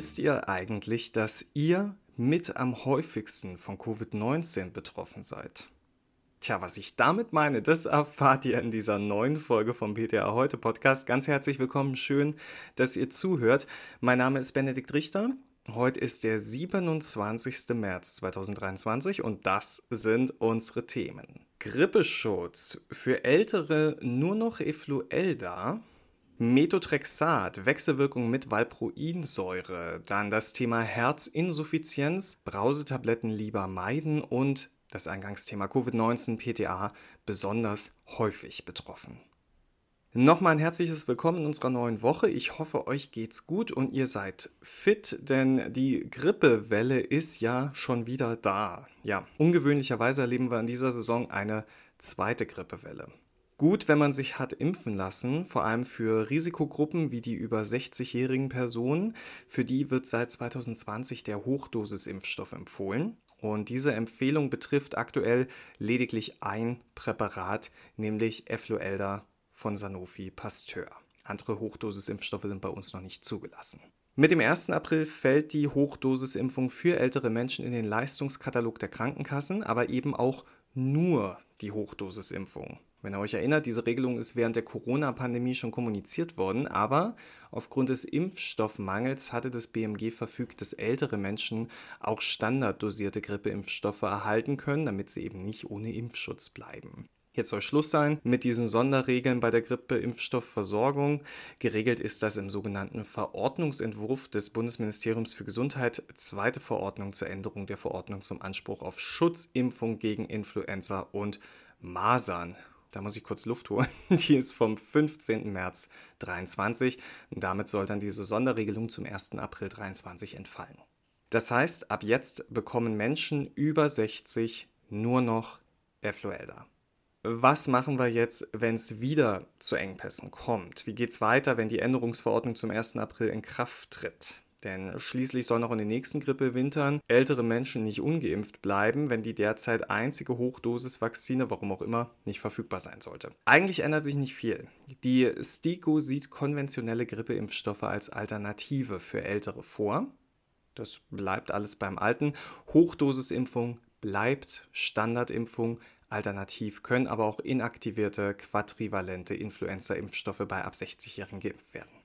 Wisst ihr eigentlich, dass ihr mit am häufigsten von Covid-19 betroffen seid? Tja, was ich damit meine, das erfahrt ihr in dieser neuen Folge vom PTA Heute Podcast. Ganz herzlich willkommen, schön, dass ihr zuhört. Mein Name ist Benedikt Richter. Heute ist der 27. März 2023 und das sind unsere Themen. Grippeschutz für Ältere nur noch Effluelda, Methotrexat, Wechselwirkung mit Valproinsäure, dann das Thema Herzinsuffizienz, Brausetabletten lieber meiden und das Eingangsthema Covid-19 PTA besonders häufig betroffen. Nochmal ein herzliches Willkommen in unserer neuen Woche. Ich hoffe, euch geht's gut und ihr seid fit, denn die Grippewelle ist ja schon wieder da. Ja, ungewöhnlicherweise erleben wir in dieser Saison eine zweite Grippewelle. Gut, wenn man sich hat impfen lassen, vor allem für Risikogruppen wie die über 60-jährigen Personen. Für die wird seit 2020 der Hochdosisimpfstoff empfohlen. Und diese Empfehlung betrifft aktuell lediglich ein Präparat, nämlich Effluelda von Sanofi Pasteur. Andere Hochdosisimpfstoffe sind bei uns noch nicht zugelassen. Mit dem 1. April fällt die Hochdosisimpfung für ältere Menschen in den Leistungskatalog der Krankenkassen, aber eben auch nur die Hochdosisimpfung. Wenn ihr euch erinnert, diese Regelung ist während der Corona-Pandemie schon kommuniziert worden, aber aufgrund des Impfstoffmangels hatte das BMG verfügt, dass ältere Menschen auch standarddosierte Grippeimpfstoffe erhalten können, damit sie eben nicht ohne Impfschutz bleiben. Jetzt soll Schluss sein mit diesen Sonderregeln bei der Grippeimpfstoffversorgung. Geregelt ist das im sogenannten Verordnungsentwurf des Bundesministeriums für Gesundheit, zweite Verordnung zur Änderung der Verordnung zum Anspruch auf Schutzimpfung gegen Influenza und Masern da muss ich kurz Luft holen, die ist vom 15. März 23 und damit soll dann diese Sonderregelung zum 1. April 23 entfallen. Das heißt, ab jetzt bekommen Menschen über 60 nur noch Effluelda. Was machen wir jetzt, wenn es wieder zu Engpässen kommt? Wie geht es weiter, wenn die Änderungsverordnung zum 1. April in Kraft tritt? Denn schließlich sollen auch in den nächsten Grippewintern ältere Menschen nicht ungeimpft bleiben, wenn die derzeit einzige Hochdosisvakzine, warum auch immer, nicht verfügbar sein sollte. Eigentlich ändert sich nicht viel. Die STIKO sieht konventionelle Grippeimpfstoffe als Alternative für Ältere vor. Das bleibt alles beim Alten. Hochdosisimpfung bleibt Standardimpfung. Alternativ können aber auch inaktivierte quadrivalente Influenza-Impfstoffe bei ab 60-Jährigen geimpft werden.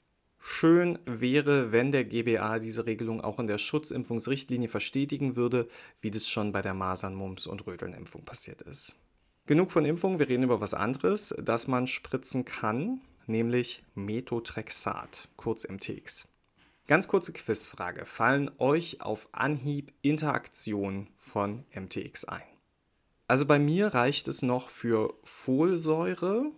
Schön wäre, wenn der GBA diese Regelung auch in der Schutzimpfungsrichtlinie verstetigen würde, wie das schon bei der Masern-, Mumps- und Rötelnimpfung passiert ist. Genug von Impfungen, wir reden über was anderes, das man spritzen kann, nämlich Methotrexat, kurz MTX. Ganz kurze Quizfrage. Fallen euch auf Anhieb Interaktionen von MTX ein? Also bei mir reicht es noch für Folsäure,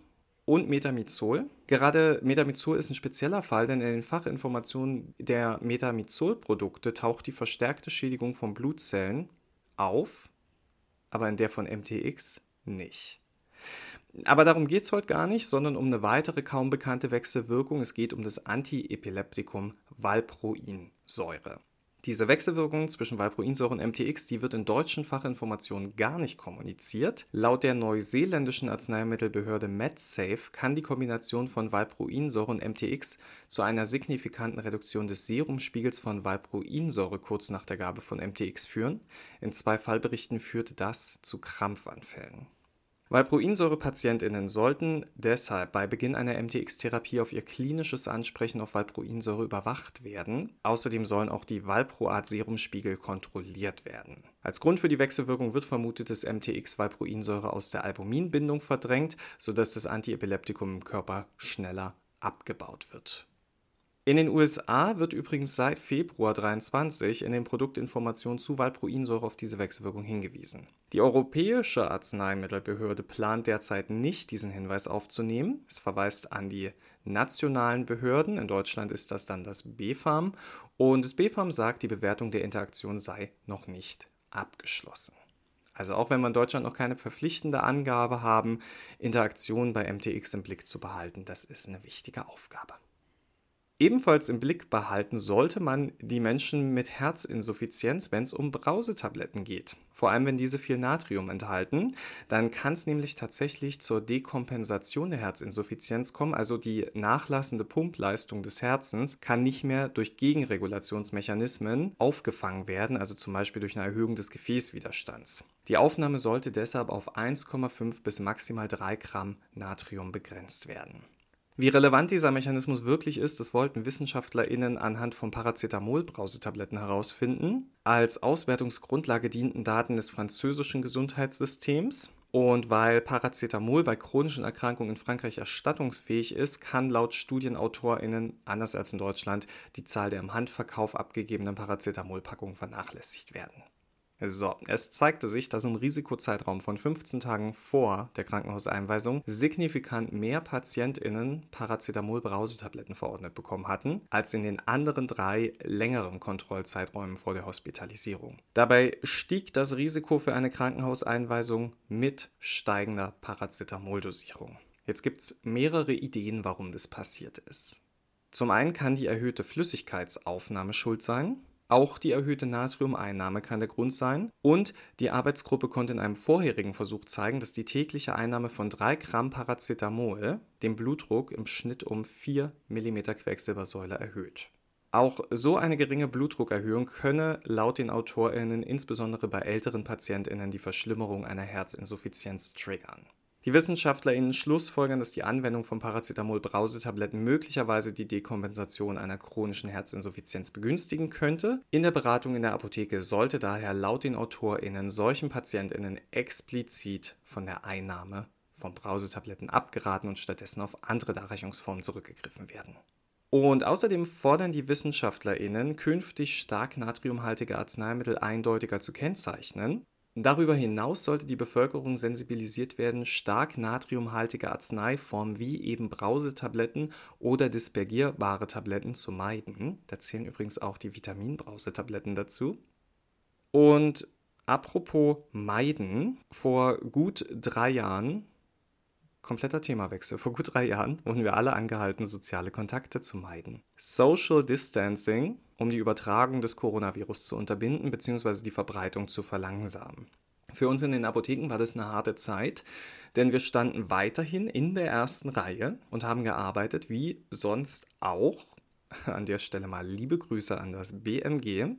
und Metamizol. Gerade Metamizol ist ein spezieller Fall, denn in den Fachinformationen der Metamizol-Produkte taucht die verstärkte Schädigung von Blutzellen auf, aber in der von MTX nicht. Aber darum geht es heute gar nicht, sondern um eine weitere kaum bekannte Wechselwirkung. Es geht um das Antiepileptikum Valproinsäure. Diese Wechselwirkung zwischen Valproinsäure und MTX, die wird in deutschen Fachinformationen gar nicht kommuniziert. Laut der neuseeländischen Arzneimittelbehörde MedSafe kann die Kombination von Valproinsäure und MTX zu einer signifikanten Reduktion des Serumspiegels von Valproinsäure kurz nach der Gabe von MTX führen. In zwei Fallberichten führte das zu Krampfanfällen. Valproinsäure-PatientInnen sollten deshalb bei Beginn einer MTX-Therapie auf ihr klinisches Ansprechen auf Valproinsäure überwacht werden. Außerdem sollen auch die Valproat-Serumspiegel kontrolliert werden. Als Grund für die Wechselwirkung wird vermutet, dass MTX-Valproinsäure aus der Albuminbindung verdrängt, sodass das Antiepileptikum im Körper schneller abgebaut wird. In den USA wird übrigens seit Februar 2023 in den Produktinformationen zu Valproinsäure auf diese Wechselwirkung hingewiesen. Die Europäische Arzneimittelbehörde plant derzeit nicht, diesen Hinweis aufzunehmen. Es verweist an die nationalen Behörden. In Deutschland ist das dann das BfArM. Und das BfArM sagt, die Bewertung der Interaktion sei noch nicht abgeschlossen. Also auch wenn wir in Deutschland noch keine verpflichtende Angabe haben, Interaktionen bei MTX im Blick zu behalten, das ist eine wichtige Aufgabe. Ebenfalls im Blick behalten sollte man die Menschen mit Herzinsuffizienz, wenn es um Brausetabletten geht. Vor allem, wenn diese viel Natrium enthalten, dann kann es nämlich tatsächlich zur Dekompensation der Herzinsuffizienz kommen. Also die nachlassende Pumpleistung des Herzens kann nicht mehr durch Gegenregulationsmechanismen aufgefangen werden, also zum Beispiel durch eine Erhöhung des Gefäßwiderstands. Die Aufnahme sollte deshalb auf 1,5 bis maximal 3 Gramm Natrium begrenzt werden. Wie relevant dieser Mechanismus wirklich ist, das wollten WissenschaftlerInnen anhand von Paracetamol-Brausetabletten herausfinden. Als Auswertungsgrundlage dienten Daten des französischen Gesundheitssystems. Und weil Paracetamol bei chronischen Erkrankungen in Frankreich erstattungsfähig ist, kann laut StudienautorInnen, anders als in Deutschland, die Zahl der im Handverkauf abgegebenen Paracetamol-Packungen vernachlässigt werden. So, es zeigte sich, dass im Risikozeitraum von 15 Tagen vor der Krankenhauseinweisung signifikant mehr PatientInnen Paracetamol-Brausetabletten verordnet bekommen hatten, als in den anderen drei längeren Kontrollzeiträumen vor der Hospitalisierung. Dabei stieg das Risiko für eine Krankenhauseinweisung mit steigender Paracetamol-Dosierung. Jetzt gibt es mehrere Ideen, warum das passiert ist. Zum einen kann die erhöhte Flüssigkeitsaufnahme schuld sein. Auch die erhöhte Natriumeinnahme kann der Grund sein. Und die Arbeitsgruppe konnte in einem vorherigen Versuch zeigen, dass die tägliche Einnahme von 3 Gramm Paracetamol den Blutdruck im Schnitt um 4 mm Quecksilbersäule erhöht. Auch so eine geringe Blutdruckerhöhung könne laut den AutorInnen insbesondere bei älteren PatientInnen die Verschlimmerung einer Herzinsuffizienz triggern. Die WissenschaftlerInnen schlussfolgern, dass die Anwendung von Paracetamol-Brausetabletten möglicherweise die Dekompensation einer chronischen Herzinsuffizienz begünstigen könnte. In der Beratung in der Apotheke sollte daher laut den AutorInnen solchen PatientInnen explizit von der Einnahme von Brausetabletten abgeraten und stattdessen auf andere Darreichungsformen zurückgegriffen werden. Und außerdem fordern die WissenschaftlerInnen, künftig stark natriumhaltige Arzneimittel eindeutiger zu kennzeichnen. Darüber hinaus sollte die Bevölkerung sensibilisiert werden, stark natriumhaltige Arzneiformen wie eben Brausetabletten oder dispergierbare Tabletten zu meiden. Da zählen übrigens auch die Vitaminbrausetabletten dazu. Und apropos meiden, vor gut drei Jahren Kompletter Themawechsel. Vor gut drei Jahren wurden wir alle angehalten, soziale Kontakte zu meiden. Social Distancing, um die Übertragung des Coronavirus zu unterbinden bzw. die Verbreitung zu verlangsamen. Für uns in den Apotheken war das eine harte Zeit, denn wir standen weiterhin in der ersten Reihe und haben gearbeitet, wie sonst auch an der Stelle mal liebe Grüße an das BMG.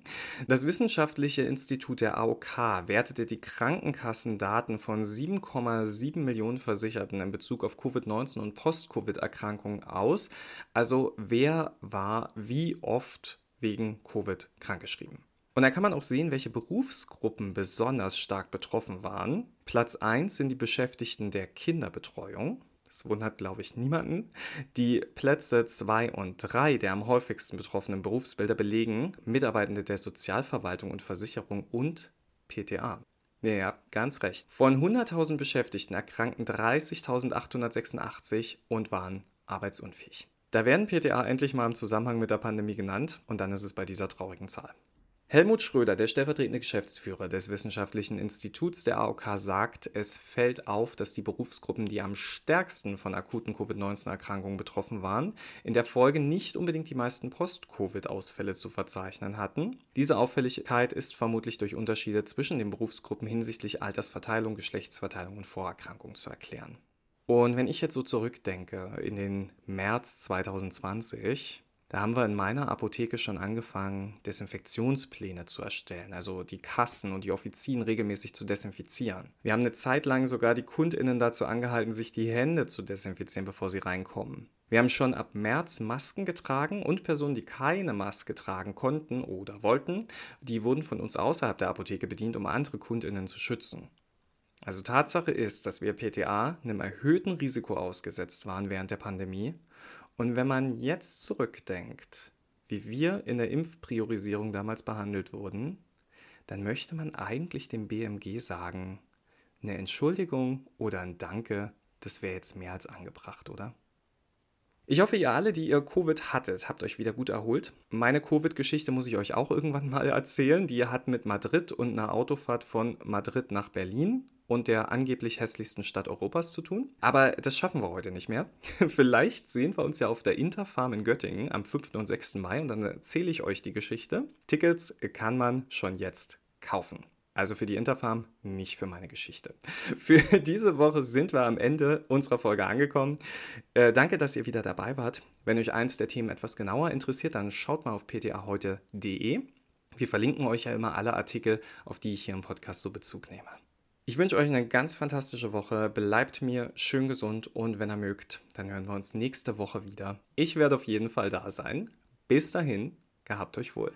Das Wissenschaftliche Institut der AOK wertete die Krankenkassendaten von 7,7 Millionen Versicherten in Bezug auf Covid-19 und Post-Covid-Erkrankungen aus. Also wer war wie oft wegen Covid krankgeschrieben. Und da kann man auch sehen, welche Berufsgruppen besonders stark betroffen waren. Platz 1 sind die Beschäftigten der Kinderbetreuung. Das wundert, glaube ich, niemanden. Die Plätze 2 und 3 der am häufigsten betroffenen Berufsbilder belegen Mitarbeitende der Sozialverwaltung und Versicherung und PTA. Ja, ganz recht. Von 100.000 Beschäftigten erkrankten 30.886 und waren arbeitsunfähig. Da werden PTA endlich mal im Zusammenhang mit der Pandemie genannt und dann ist es bei dieser traurigen Zahl. Helmut Schröder, der stellvertretende Geschäftsführer des Wissenschaftlichen Instituts der AOK, sagt, es fällt auf, dass die Berufsgruppen, die am stärksten von akuten Covid-19-Erkrankungen betroffen waren, in der Folge nicht unbedingt die meisten Post-Covid-Ausfälle zu verzeichnen hatten. Diese Auffälligkeit ist vermutlich durch Unterschiede zwischen den Berufsgruppen hinsichtlich Altersverteilung, Geschlechtsverteilung und Vorerkrankung zu erklären. Und wenn ich jetzt so zurückdenke in den März 2020, da haben wir in meiner Apotheke schon angefangen, Desinfektionspläne zu erstellen, also die Kassen und die Offizien regelmäßig zu desinfizieren. Wir haben eine Zeit lang sogar die Kundinnen dazu angehalten, sich die Hände zu desinfizieren, bevor sie reinkommen. Wir haben schon ab März Masken getragen und Personen, die keine Maske tragen konnten oder wollten, die wurden von uns außerhalb der Apotheke bedient, um andere Kundinnen zu schützen. Also Tatsache ist, dass wir PTA einem erhöhten Risiko ausgesetzt waren während der Pandemie und wenn man jetzt zurückdenkt, wie wir in der Impfpriorisierung damals behandelt wurden, dann möchte man eigentlich dem BMG sagen, eine Entschuldigung oder ein Danke, das wäre jetzt mehr als angebracht, oder? Ich hoffe, ihr alle, die ihr Covid hattet, habt euch wieder gut erholt. Meine Covid-Geschichte muss ich euch auch irgendwann mal erzählen. Die hat mit Madrid und einer Autofahrt von Madrid nach Berlin und der angeblich hässlichsten Stadt Europas zu tun. Aber das schaffen wir heute nicht mehr. Vielleicht sehen wir uns ja auf der Interfarm in Göttingen am 5. und 6. Mai und dann erzähle ich euch die Geschichte. Tickets kann man schon jetzt kaufen. Also für die Interfarm, nicht für meine Geschichte. Für diese Woche sind wir am Ende unserer Folge angekommen. Äh, danke, dass ihr wieder dabei wart. Wenn euch eins der Themen etwas genauer interessiert, dann schaut mal auf ptaheute.de. Wir verlinken euch ja immer alle Artikel, auf die ich hier im Podcast so Bezug nehme. Ich wünsche euch eine ganz fantastische Woche. Bleibt mir schön gesund und wenn ihr mögt, dann hören wir uns nächste Woche wieder. Ich werde auf jeden Fall da sein. Bis dahin, gehabt euch wohl.